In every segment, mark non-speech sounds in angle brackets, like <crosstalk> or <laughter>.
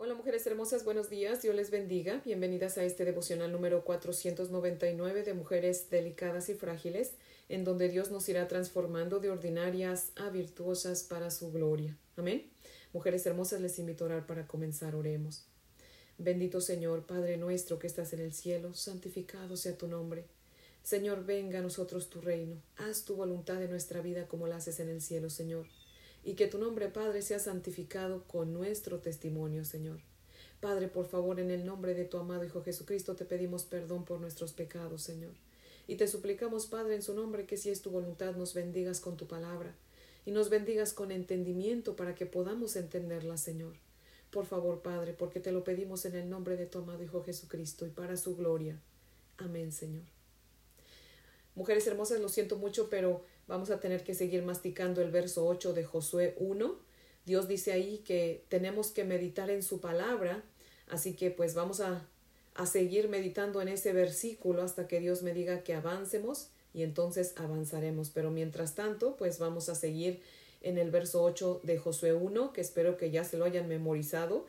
Hola mujeres hermosas, buenos días, Dios les bendiga. Bienvenidas a este devocional número 499 de Mujeres Delicadas y Frágiles, en donde Dios nos irá transformando de ordinarias a virtuosas para su gloria. Amén. Mujeres hermosas, les invito a orar para comenzar, oremos. Bendito Señor, Padre nuestro que estás en el cielo, santificado sea tu nombre. Señor, venga a nosotros tu reino, haz tu voluntad en nuestra vida como la haces en el cielo, Señor y que tu nombre, Padre, sea santificado con nuestro testimonio, Señor. Padre, por favor, en el nombre de tu amado Hijo Jesucristo, te pedimos perdón por nuestros pecados, Señor. Y te suplicamos, Padre, en su nombre, que si es tu voluntad, nos bendigas con tu palabra y nos bendigas con entendimiento para que podamos entenderla, Señor. Por favor, Padre, porque te lo pedimos en el nombre de tu amado Hijo Jesucristo y para su gloria. Amén, Señor. Mujeres hermosas, lo siento mucho, pero Vamos a tener que seguir masticando el verso 8 de Josué 1. Dios dice ahí que tenemos que meditar en su palabra, así que pues vamos a, a seguir meditando en ese versículo hasta que Dios me diga que avancemos y entonces avanzaremos. Pero mientras tanto, pues vamos a seguir en el verso 8 de Josué 1, que espero que ya se lo hayan memorizado.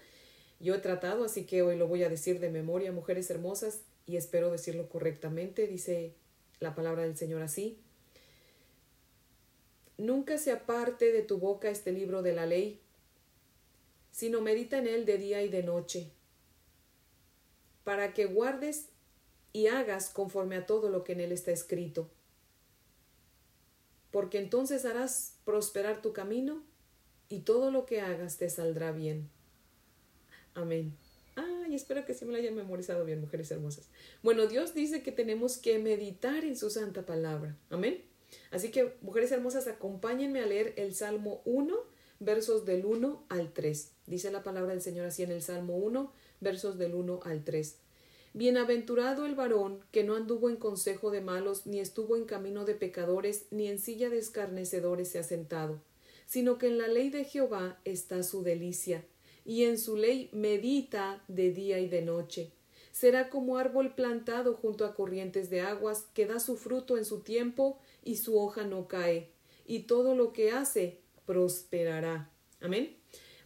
Yo he tratado, así que hoy lo voy a decir de memoria, mujeres hermosas, y espero decirlo correctamente. Dice la palabra del Señor así. Nunca se aparte de tu boca este libro de la ley, sino medita en él de día y de noche, para que guardes y hagas conforme a todo lo que en él está escrito. Porque entonces harás prosperar tu camino y todo lo que hagas te saldrá bien. Amén. Ay, espero que sí me lo hayan memorizado bien, mujeres hermosas. Bueno, Dios dice que tenemos que meditar en su santa palabra. Amén. Así que, mujeres hermosas, acompáñenme a leer el Salmo 1, versos del 1 al 3. Dice la palabra del Señor así en el Salmo 1, versos del 1 al 3. Bienaventurado el varón que no anduvo en consejo de malos, ni estuvo en camino de pecadores, ni en silla de escarnecedores se ha sentado, sino que en la ley de Jehová está su delicia, y en su ley medita de día y de noche. Será como árbol plantado junto a corrientes de aguas, que da su fruto en su tiempo, y su hoja no cae, y todo lo que hace prosperará. Amén.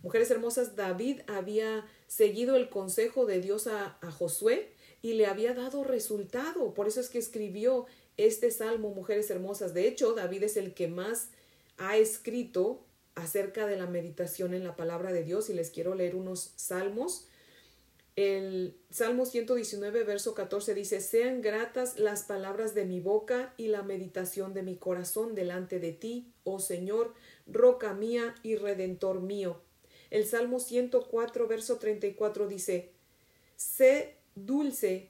Mujeres hermosas, David había seguido el consejo de Dios a, Josué y le había dado resultado. Por eso es que escribió este salmo, mujeres hermosas. De hecho, David es el que más ha escrito acerca de la meditación en la palabra de Dios y les quiero leer unos salmos el Salmo 119, verso 14 dice, Sean gratas las palabras de mi boca y la meditación de mi corazón delante de ti, oh Señor, roca mía y redentor mío. El Salmo 104, verso 34 dice, Sé dulce,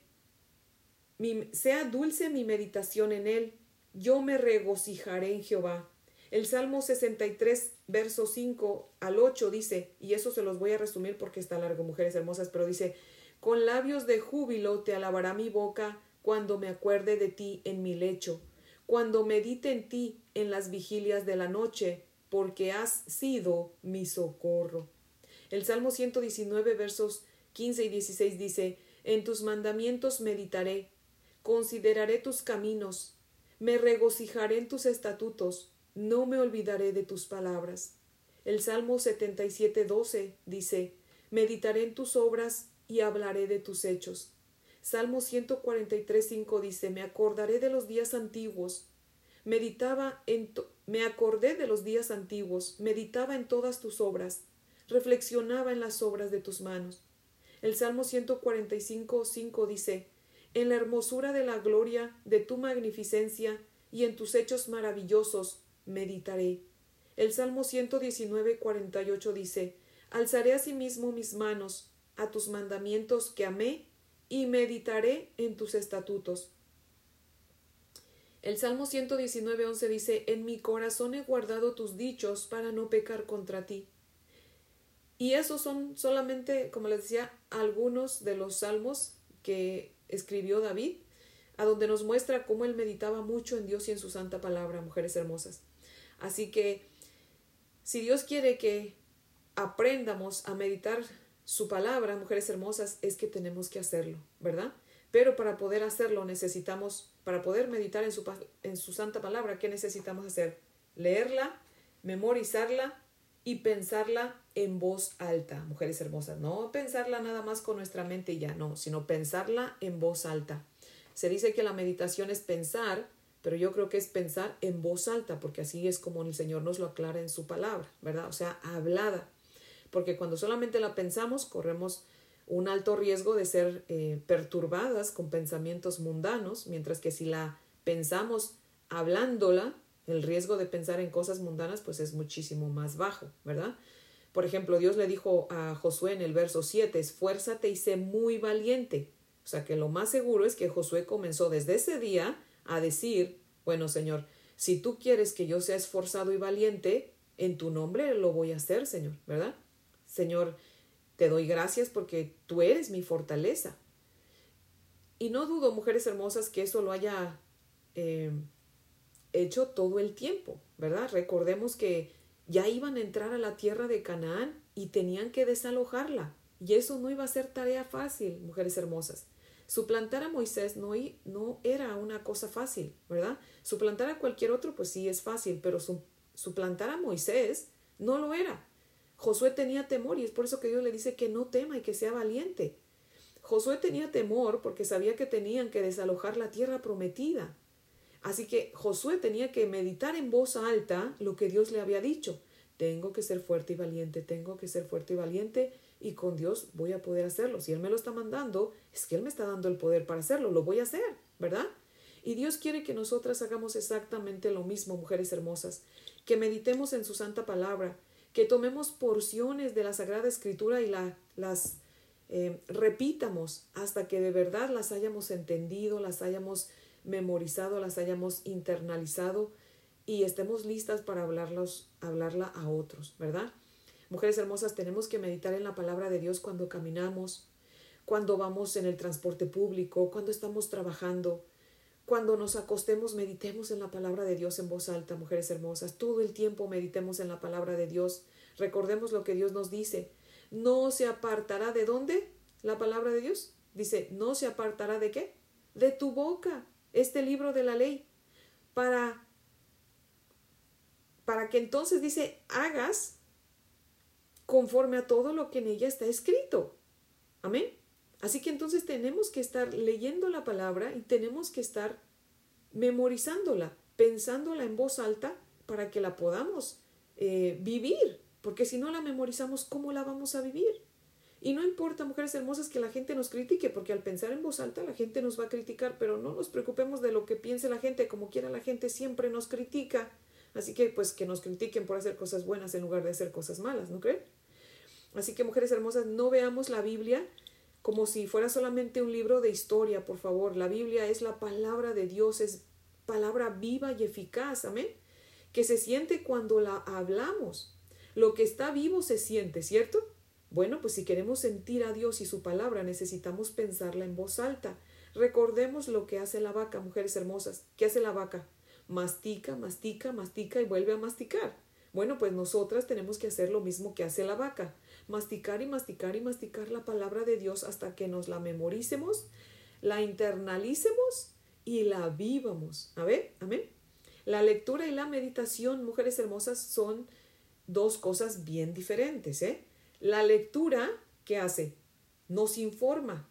mi, sea dulce mi meditación en él, yo me regocijaré en Jehová. El Salmo 63, verso 5 al 8 dice, y eso se los voy a resumir porque está largo, mujeres hermosas, pero dice, con labios de júbilo te alabará mi boca cuando me acuerde de ti en mi lecho, cuando medite en ti en las vigilias de la noche, porque has sido mi socorro. El Salmo 119, versos 15 y 16 dice, En tus mandamientos meditaré, consideraré tus caminos, me regocijaré en tus estatutos, no me olvidaré de tus palabras. El Salmo 77, 12 dice, Meditaré en tus obras y hablaré de tus hechos. Salmo 143, 5 dice, Me acordaré de los días antiguos, meditaba en me acordé de los días antiguos, meditaba en todas tus obras, reflexionaba en las obras de tus manos. El Salmo 145, 5 dice, En la hermosura de la gloria de tu magnificencia y en tus hechos maravillosos meditaré. El Salmo 119, 48 dice, Alzaré asimismo mis manos a tus mandamientos que amé y meditaré en tus estatutos. El Salmo 119, 11 dice, En mi corazón he guardado tus dichos para no pecar contra ti. Y esos son solamente, como les decía, algunos de los salmos que escribió David, a donde nos muestra cómo él meditaba mucho en Dios y en su santa palabra, mujeres hermosas. Así que si Dios quiere que aprendamos a meditar su palabra, mujeres hermosas, es que tenemos que hacerlo, ¿verdad? Pero para poder hacerlo necesitamos, para poder meditar en su, en su santa palabra, ¿qué necesitamos hacer? Leerla, memorizarla y pensarla en voz alta, mujeres hermosas. No pensarla nada más con nuestra mente ya, no, sino pensarla en voz alta. Se dice que la meditación es pensar, pero yo creo que es pensar en voz alta, porque así es como el Señor nos lo aclara en su palabra, ¿verdad? O sea, hablada. Porque cuando solamente la pensamos, corremos un alto riesgo de ser eh, perturbadas con pensamientos mundanos, mientras que si la pensamos hablándola, el riesgo de pensar en cosas mundanas pues es muchísimo más bajo, ¿verdad? Por ejemplo, Dios le dijo a Josué en el verso 7, esfuérzate y sé muy valiente. O sea que lo más seguro es que Josué comenzó desde ese día a decir, bueno Señor, si tú quieres que yo sea esforzado y valiente, en tu nombre lo voy a hacer, Señor, ¿verdad? Señor, te doy gracias porque tú eres mi fortaleza. Y no dudo, mujeres hermosas, que eso lo haya eh, hecho todo el tiempo, ¿verdad? Recordemos que ya iban a entrar a la tierra de Canaán y tenían que desalojarla. Y eso no iba a ser tarea fácil, mujeres hermosas. Suplantar a Moisés no, no era una cosa fácil, ¿verdad? Suplantar a cualquier otro, pues sí es fácil, pero suplantar a Moisés no lo era. Josué tenía temor y es por eso que Dios le dice que no tema y que sea valiente. Josué tenía temor porque sabía que tenían que desalojar la tierra prometida. Así que Josué tenía que meditar en voz alta lo que Dios le había dicho. Tengo que ser fuerte y valiente, tengo que ser fuerte y valiente y con Dios voy a poder hacerlo. Si Él me lo está mandando, es que Él me está dando el poder para hacerlo, lo voy a hacer, ¿verdad? Y Dios quiere que nosotras hagamos exactamente lo mismo, mujeres hermosas, que meditemos en su santa palabra, que tomemos porciones de la Sagrada Escritura y la, las eh, repitamos hasta que de verdad las hayamos entendido, las hayamos memorizado, las hayamos internalizado y estemos listas para hablarlos, hablarla a otros, ¿verdad? Mujeres hermosas, tenemos que meditar en la palabra de Dios cuando caminamos, cuando vamos en el transporte público, cuando estamos trabajando, cuando nos acostemos, meditemos en la palabra de Dios en voz alta, mujeres hermosas. Todo el tiempo meditemos en la palabra de Dios. Recordemos lo que Dios nos dice. No se apartará de dónde la palabra de Dios. Dice, no se apartará de qué? De tu boca este libro de la ley para para que entonces dice hagas conforme a todo lo que en ella está escrito. Amén. Así que entonces tenemos que estar leyendo la palabra y tenemos que estar memorizándola, pensándola en voz alta para que la podamos eh, vivir, porque si no la memorizamos, ¿cómo la vamos a vivir? Y no importa, mujeres hermosas, que la gente nos critique, porque al pensar en voz alta la gente nos va a criticar, pero no nos preocupemos de lo que piense la gente, como quiera la gente siempre nos critica. Así que pues que nos critiquen por hacer cosas buenas en lugar de hacer cosas malas, ¿no creen? Así que mujeres hermosas, no veamos la Biblia como si fuera solamente un libro de historia, por favor. La Biblia es la palabra de Dios, es palabra viva y eficaz, amén. Que se siente cuando la hablamos. Lo que está vivo se siente, ¿cierto? Bueno, pues si queremos sentir a Dios y su palabra, necesitamos pensarla en voz alta. Recordemos lo que hace la vaca, mujeres hermosas. ¿Qué hace la vaca? Mastica, mastica, mastica y vuelve a masticar. Bueno, pues nosotras tenemos que hacer lo mismo que hace la vaca. Masticar y masticar y masticar la palabra de Dios hasta que nos la memoricemos, la internalicemos y la vivamos. A ver, amén. La lectura y la meditación, mujeres hermosas, son dos cosas bien diferentes, ¿eh? La lectura, ¿qué hace? Nos informa,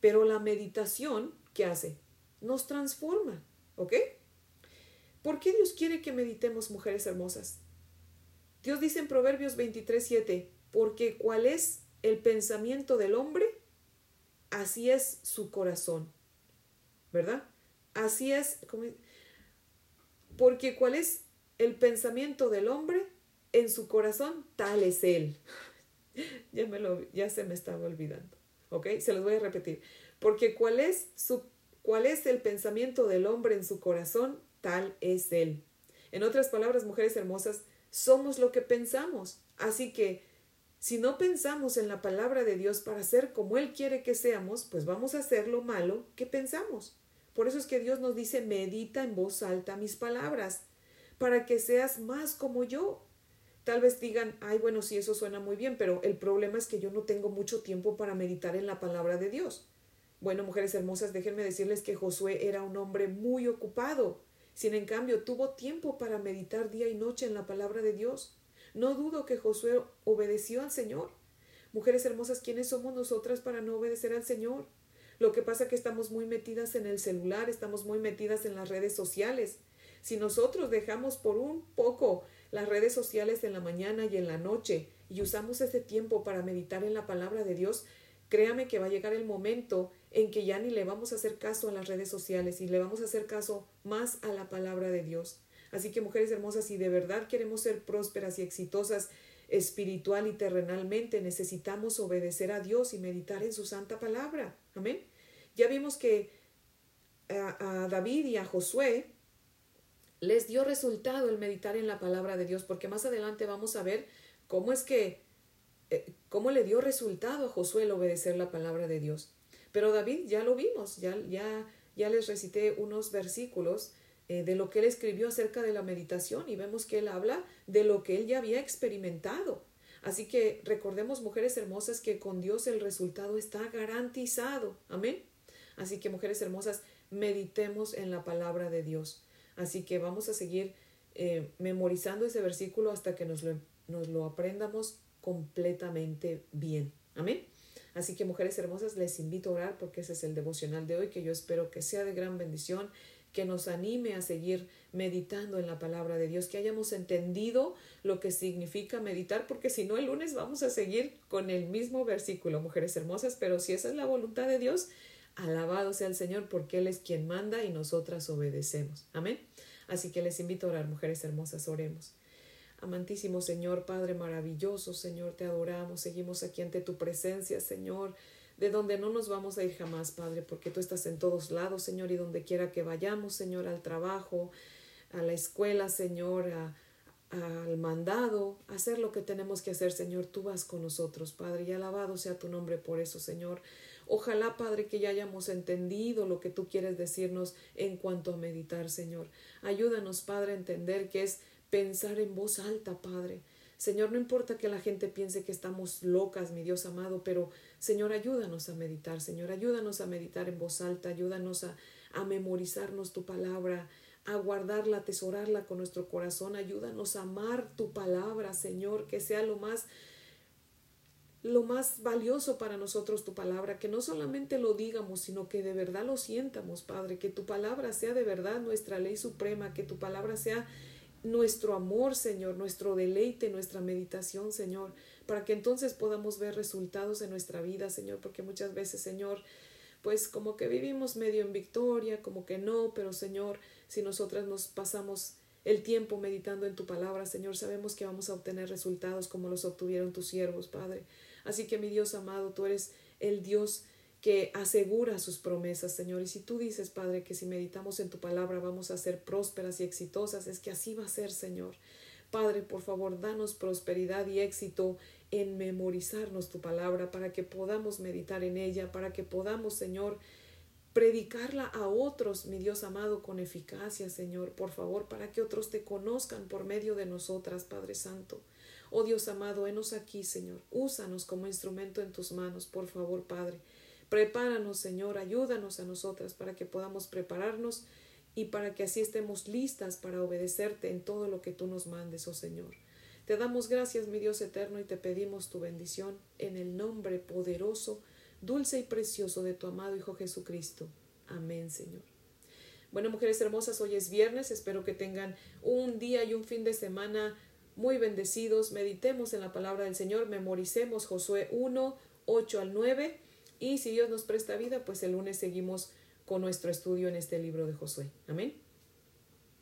pero la meditación, ¿qué hace? Nos transforma, ¿ok? ¿Por qué Dios quiere que meditemos, mujeres hermosas? Dios dice en Proverbios 23, 7, porque cuál es el pensamiento del hombre, así es su corazón, ¿verdad? Así es, porque cuál es el pensamiento del hombre en su corazón, tal es él. <laughs> ya, me lo, ya se me estaba olvidando. ¿Ok? Se los voy a repetir. Porque cuál es, su, cuál es el pensamiento del hombre en su corazón, tal es él. En otras palabras, mujeres hermosas, somos lo que pensamos. Así que si no pensamos en la palabra de Dios para ser como Él quiere que seamos, pues vamos a hacer lo malo que pensamos. Por eso es que Dios nos dice, medita en voz alta mis palabras, para que seas más como yo. Tal vez digan, ay, bueno, sí, eso suena muy bien, pero el problema es que yo no tengo mucho tiempo para meditar en la palabra de Dios. Bueno, mujeres hermosas, déjenme decirles que Josué era un hombre muy ocupado. Sin en cambio, tuvo tiempo para meditar día y noche en la palabra de Dios. No dudo que Josué obedeció al Señor. Mujeres hermosas, ¿quiénes somos nosotras para no obedecer al Señor? Lo que pasa es que estamos muy metidas en el celular, estamos muy metidas en las redes sociales. Si nosotros dejamos por un poco las redes sociales en la mañana y en la noche y usamos ese tiempo para meditar en la palabra de Dios, créame que va a llegar el momento en que ya ni le vamos a hacer caso a las redes sociales y le vamos a hacer caso más a la palabra de Dios. Así que mujeres hermosas, si de verdad queremos ser prósperas y exitosas espiritual y terrenalmente, necesitamos obedecer a Dios y meditar en su santa palabra. Amén. Ya vimos que a, David y a Josué les dio resultado el meditar en la palabra de Dios, porque más adelante vamos a ver cómo es que, eh, cómo le dio resultado a Josué el obedecer la palabra de Dios. Pero David ya lo vimos, ya, ya, ya les recité unos versículos eh, de lo que él escribió acerca de la meditación y vemos que él habla de lo que él ya había experimentado. Así que recordemos, mujeres hermosas, que con Dios el resultado está garantizado. Amén. Así que, mujeres hermosas, meditemos en la palabra de Dios. Así que vamos a seguir eh, memorizando ese versículo hasta que nos lo, nos lo aprendamos completamente bien. Amén. Así que mujeres hermosas, les invito a orar porque ese es el devocional de hoy que yo espero que sea de gran bendición, que nos anime a seguir meditando en la palabra de Dios, que hayamos entendido lo que significa meditar, porque si no el lunes vamos a seguir con el mismo versículo, mujeres hermosas, pero si esa es la voluntad de Dios, Alabado sea el Señor porque Él es quien manda y nosotras obedecemos. Amén. Así que les invito a orar, mujeres hermosas, oremos. Amantísimo Señor, Padre maravilloso, Señor, te adoramos, seguimos aquí ante tu presencia, Señor, de donde no nos vamos a ir jamás, Padre, porque tú estás en todos lados, Señor, y donde quiera que vayamos, Señor, al trabajo, a la escuela, Señor, al mandado, hacer lo que tenemos que hacer, Señor, tú vas con nosotros, Padre, y alabado sea tu nombre por eso, Señor. Ojalá, Padre, que ya hayamos entendido lo que tú quieres decirnos en cuanto a meditar, Señor. Ayúdanos, Padre, a entender que es pensar en voz alta, Padre. Señor, no importa que la gente piense que estamos locas, mi Dios amado, pero Señor, ayúdanos a meditar, Señor, ayúdanos a meditar en voz alta, ayúdanos a, memorizarnos tu palabra, a guardarla, atesorarla con nuestro corazón, ayúdanos a amar tu palabra, Señor, que sea lo más lo más valioso para nosotros tu palabra, que no solamente lo digamos, sino que de verdad lo sientamos, Padre, que tu palabra sea de verdad nuestra ley suprema, que tu palabra sea nuestro amor, Señor, nuestro deleite, nuestra meditación, Señor, para que entonces podamos ver resultados en nuestra vida, Señor, porque muchas veces, Señor, pues como que vivimos medio en victoria, como que no, pero Señor, si nosotras nos pasamos el tiempo meditando en tu palabra, Señor, sabemos que vamos a obtener resultados como los obtuvieron tus siervos, Padre. Así que mi Dios amado, tú eres el Dios que asegura sus promesas, Señor. Y si tú dices, Padre, que si meditamos en tu palabra vamos a ser prósperas y exitosas, es que así va a ser, Señor. Padre, por favor, danos prosperidad y éxito en memorizarnos tu palabra para que podamos meditar en ella, para que podamos, Señor, predicarla a otros, mi Dios amado, con eficacia, Señor, por favor, para que otros te conozcan por medio de nosotras, Padre Santo. Oh Dios amado, henos aquí, Señor. Úsanos como instrumento en tus manos, por favor, Padre. Prepáranos, Señor, ayúdanos a nosotras para que podamos prepararnos y para que así estemos listas para obedecerte en todo lo que tú nos mandes, oh Señor. Te damos gracias, mi Dios eterno, y te pedimos tu bendición en el nombre poderoso, dulce y precioso de tu amado Hijo Jesucristo. Amén, Señor. Bueno, mujeres hermosas, hoy es viernes, espero que tengan un día y un fin de semana muy bendecidos, meditemos en la palabra del Señor, memoricemos Josué 1, 8 al 9 y si Dios nos presta vida, pues el lunes seguimos con nuestro estudio en este libro de Josué. Amén.